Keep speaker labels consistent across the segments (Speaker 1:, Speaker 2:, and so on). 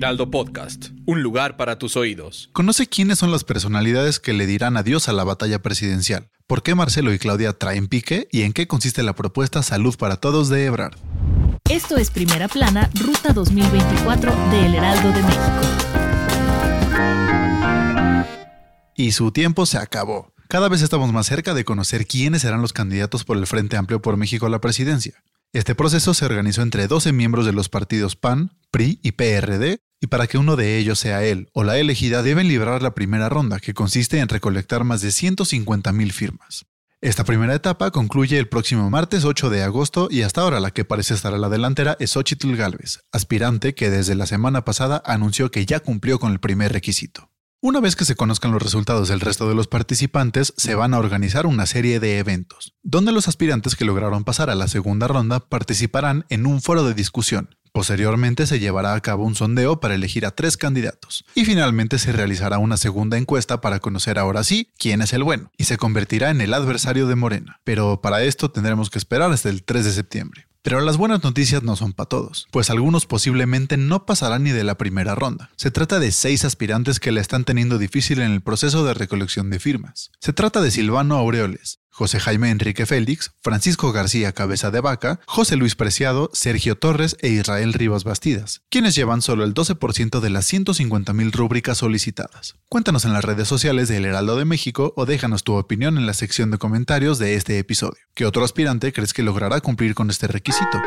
Speaker 1: Heraldo Podcast, un lugar para tus oídos.
Speaker 2: Conoce quiénes son las personalidades que le dirán adiós a la batalla presidencial, por qué Marcelo y Claudia traen pique y en qué consiste la propuesta Salud para Todos de Ebrard.
Speaker 3: Esto es Primera Plana, Ruta 2024 de El Heraldo de México.
Speaker 2: Y su tiempo se acabó. Cada vez estamos más cerca de conocer quiénes serán los candidatos por el Frente Amplio por México a la presidencia. Este proceso se organizó entre 12 miembros de los partidos PAN, PRI y PRD, y para que uno de ellos sea él o la elegida deben librar la primera ronda, que consiste en recolectar más de 150.000 firmas. Esta primera etapa concluye el próximo martes 8 de agosto y hasta ahora la que parece estar a la delantera es Xochitl Galvez, aspirante que desde la semana pasada anunció que ya cumplió con el primer requisito. Una vez que se conozcan los resultados del resto de los participantes, se van a organizar una serie de eventos, donde los aspirantes que lograron pasar a la segunda ronda participarán en un foro de discusión, Posteriormente se llevará a cabo un sondeo para elegir a tres candidatos y finalmente se realizará una segunda encuesta para conocer ahora sí quién es el bueno y se convertirá en el adversario de Morena. Pero para esto tendremos que esperar hasta el 3 de septiembre. Pero las buenas noticias no son para todos, pues algunos posiblemente no pasarán ni de la primera ronda. Se trata de seis aspirantes que le están teniendo difícil en el proceso de recolección de firmas. Se trata de Silvano Aureoles, José Jaime Enrique Félix, Francisco García Cabeza de Vaca, José Luis Preciado, Sergio Torres e Israel Rivas Bastidas, quienes llevan solo el 12% de las 150.000 rúbricas solicitadas. Cuéntanos en las redes sociales de El Heraldo de México o déjanos tu opinión en la sección de comentarios de este episodio. ¿Qué otro aspirante crees que logrará cumplir con este requisito?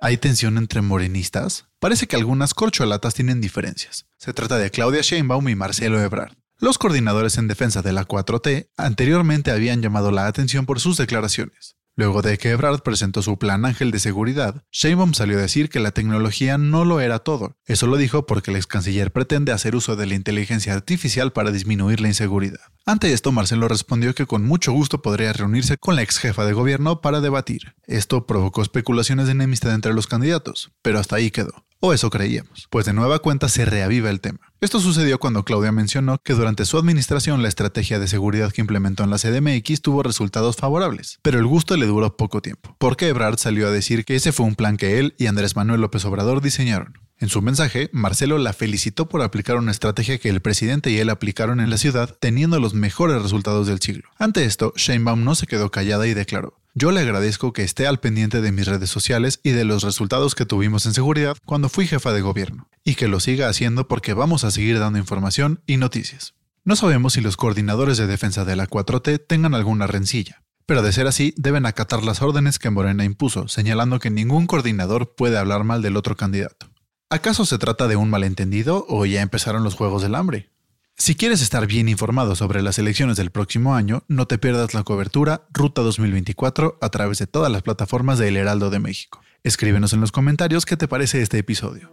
Speaker 2: ¿Hay tensión entre morenistas? Parece que algunas corcholatas tienen diferencias. Se trata de Claudia Sheinbaum y Marcelo Ebrard. Los coordinadores en defensa de la 4T anteriormente habían llamado la atención por sus declaraciones. Luego de que Ebrard presentó su plan Ángel de Seguridad, Sheinbaum salió a decir que la tecnología no lo era todo. Eso lo dijo porque el ex canciller pretende hacer uso de la inteligencia artificial para disminuir la inseguridad. Ante esto, Marcelo respondió que con mucho gusto podría reunirse con la ex jefa de gobierno para debatir. Esto provocó especulaciones de enemistad entre los candidatos, pero hasta ahí quedó. O eso creíamos, pues de nueva cuenta se reaviva el tema. Esto sucedió cuando Claudia mencionó que durante su administración la estrategia de seguridad que implementó en la CDMX tuvo resultados favorables, pero el gusto le duró poco tiempo, porque Ebrard salió a decir que ese fue un plan que él y Andrés Manuel López Obrador diseñaron. En su mensaje, Marcelo la felicitó por aplicar una estrategia que el presidente y él aplicaron en la ciudad, teniendo los mejores resultados del siglo. Ante esto, Sheinbaum no se quedó callada y declaró: yo le agradezco que esté al pendiente de mis redes sociales y de los resultados que tuvimos en seguridad cuando fui jefa de gobierno, y que lo siga haciendo porque vamos a seguir dando información y noticias. No sabemos si los coordinadores de defensa de la 4T tengan alguna rencilla, pero de ser así deben acatar las órdenes que Morena impuso, señalando que ningún coordinador puede hablar mal del otro candidato. ¿Acaso se trata de un malentendido o ya empezaron los Juegos del Hambre? Si quieres estar bien informado sobre las elecciones del próximo año, no te pierdas la cobertura Ruta 2024 a través de todas las plataformas de Heraldo de México. Escríbenos en los comentarios qué te parece este episodio.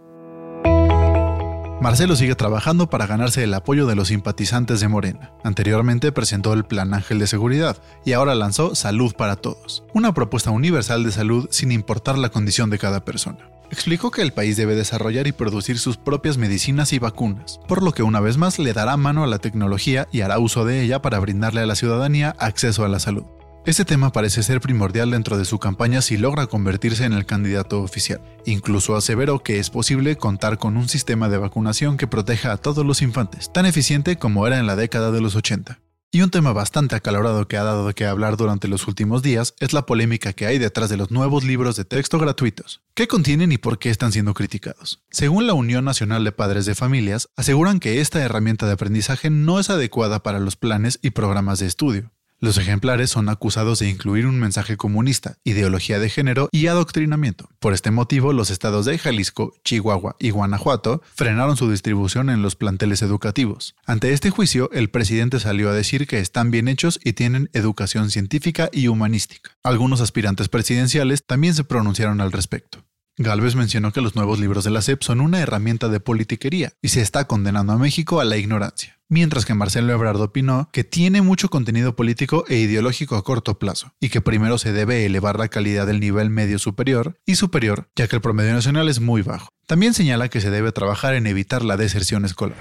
Speaker 2: Marcelo sigue trabajando para ganarse el apoyo de los simpatizantes de Morena. Anteriormente presentó el Plan Ángel de Seguridad y ahora lanzó Salud para Todos, una propuesta universal de salud sin importar la condición de cada persona. Explicó que el país debe desarrollar y producir sus propias medicinas y vacunas, por lo que una vez más le dará mano a la tecnología y hará uso de ella para brindarle a la ciudadanía acceso a la salud. Este tema parece ser primordial dentro de su campaña si logra convertirse en el candidato oficial. Incluso aseveró que es posible contar con un sistema de vacunación que proteja a todos los infantes, tan eficiente como era en la década de los 80. Y un tema bastante acalorado que ha dado qué hablar durante los últimos días es la polémica que hay detrás de los nuevos libros de texto gratuitos. ¿Qué contienen y por qué están siendo criticados? Según la Unión Nacional de Padres de Familias, aseguran que esta herramienta de aprendizaje no es adecuada para los planes y programas de estudio. Los ejemplares son acusados de incluir un mensaje comunista, ideología de género y adoctrinamiento. Por este motivo, los estados de Jalisco, Chihuahua y Guanajuato frenaron su distribución en los planteles educativos. Ante este juicio, el presidente salió a decir que están bien hechos y tienen educación científica y humanística. Algunos aspirantes presidenciales también se pronunciaron al respecto. Galvez mencionó que los nuevos libros de la SEP son una herramienta de politiquería y se está condenando a México a la ignorancia, mientras que Marcelo Ebrard opinó que tiene mucho contenido político e ideológico a corto plazo y que primero se debe elevar la calidad del nivel medio superior y superior, ya que el promedio nacional es muy bajo. También señala que se debe trabajar en evitar la deserción escolar.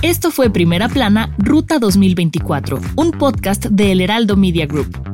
Speaker 3: Esto fue Primera Plana, Ruta 2024, un podcast de El Heraldo Media Group.